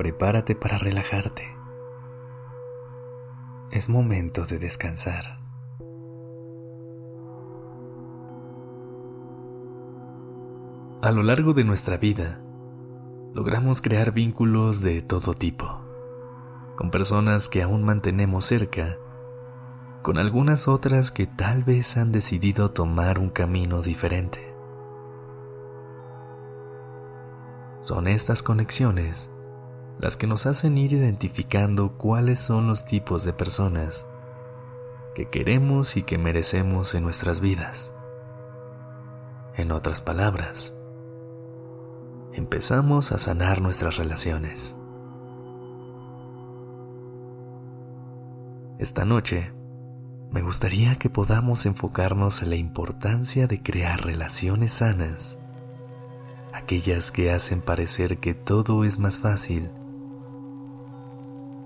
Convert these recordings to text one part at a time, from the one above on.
Prepárate para relajarte. Es momento de descansar. A lo largo de nuestra vida, logramos crear vínculos de todo tipo, con personas que aún mantenemos cerca, con algunas otras que tal vez han decidido tomar un camino diferente. Son estas conexiones las que nos hacen ir identificando cuáles son los tipos de personas que queremos y que merecemos en nuestras vidas. En otras palabras, empezamos a sanar nuestras relaciones. Esta noche, me gustaría que podamos enfocarnos en la importancia de crear relaciones sanas, aquellas que hacen parecer que todo es más fácil,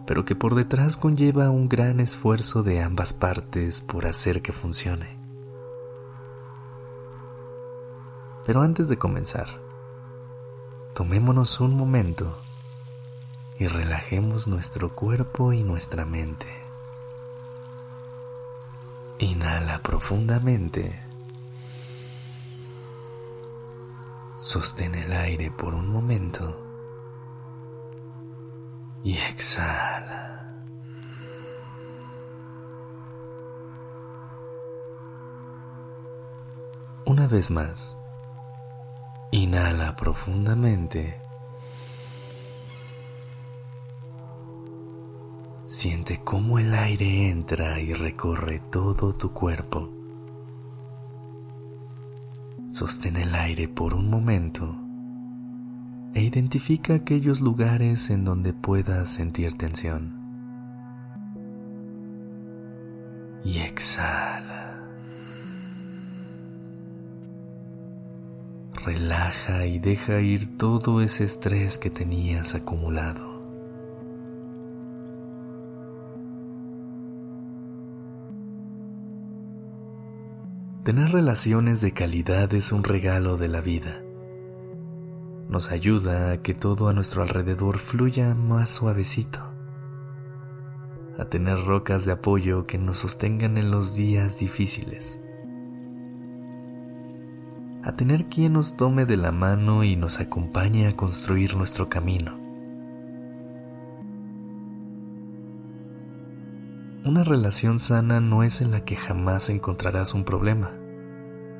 pero que por detrás conlleva un gran esfuerzo de ambas partes por hacer que funcione. Pero antes de comenzar, tomémonos un momento y relajemos nuestro cuerpo y nuestra mente. Inhala profundamente. Sostén el aire por un momento y exhala. Una vez más. Inhala profundamente. Siente cómo el aire entra y recorre todo tu cuerpo. Sostén el aire por un momento e identifica aquellos lugares en donde puedas sentir tensión. Y exhala. relaja y deja ir todo ese estrés que tenías acumulado. Tener relaciones de calidad es un regalo de la vida. Nos ayuda a que todo a nuestro alrededor fluya más suavecito, a tener rocas de apoyo que nos sostengan en los días difíciles a tener quien nos tome de la mano y nos acompañe a construir nuestro camino. Una relación sana no es en la que jamás encontrarás un problema,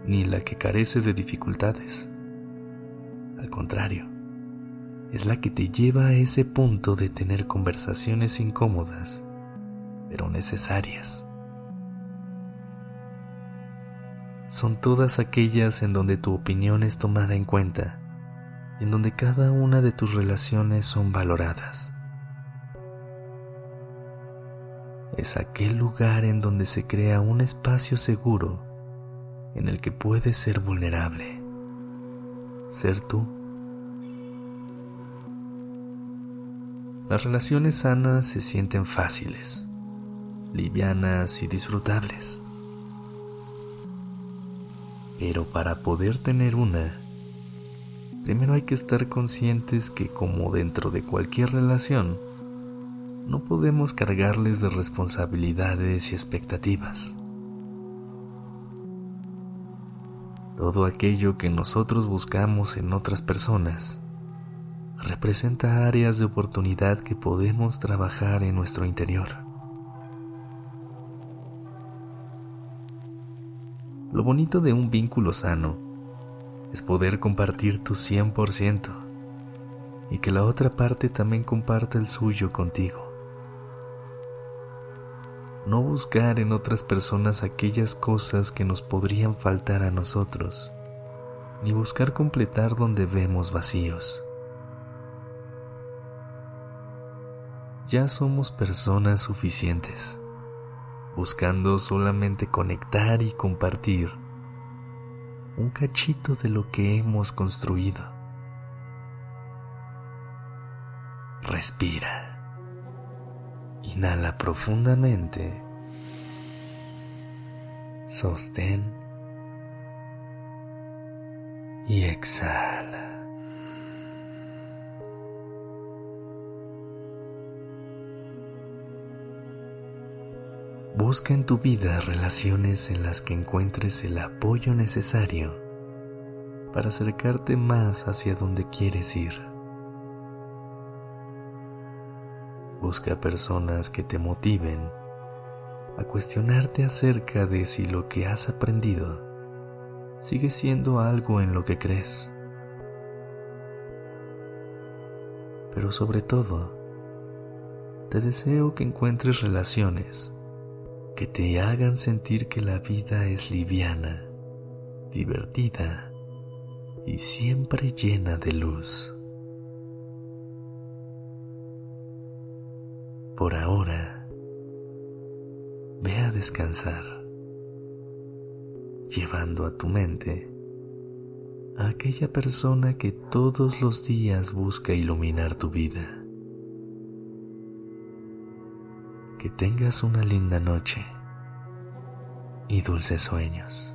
ni la que carece de dificultades. Al contrario, es la que te lleva a ese punto de tener conversaciones incómodas, pero necesarias son todas aquellas en donde tu opinión es tomada en cuenta y en donde cada una de tus relaciones son valoradas. Es aquel lugar en donde se crea un espacio seguro en el que puedes ser vulnerable, ser tú. Las relaciones sanas se sienten fáciles, livianas y disfrutables. Pero para poder tener una, primero hay que estar conscientes que como dentro de cualquier relación, no podemos cargarles de responsabilidades y expectativas. Todo aquello que nosotros buscamos en otras personas representa áreas de oportunidad que podemos trabajar en nuestro interior. Lo bonito de un vínculo sano es poder compartir tu 100% y que la otra parte también comparta el suyo contigo. No buscar en otras personas aquellas cosas que nos podrían faltar a nosotros, ni buscar completar donde vemos vacíos. ya somos personas suficientes, buscando solamente conectar y compartir un cachito de lo que hemos construido. Respira. Inhala profundamente. Sostén. Y exhala. Busca en tu vida relaciones en las que encuentres el apoyo necesario para acercarte más hacia donde quieres ir. Busca personas que te motiven a cuestionarte acerca de si lo que has aprendido sigue siendo algo en lo que crees. Pero sobre todo, te deseo que encuentres relaciones que te hagan sentir que la vida es liviana, divertida y siempre llena de luz. Por ahora, ve a descansar, llevando a tu mente a aquella persona que todos los días busca iluminar tu vida. que tengas una linda noche y dulces sueños.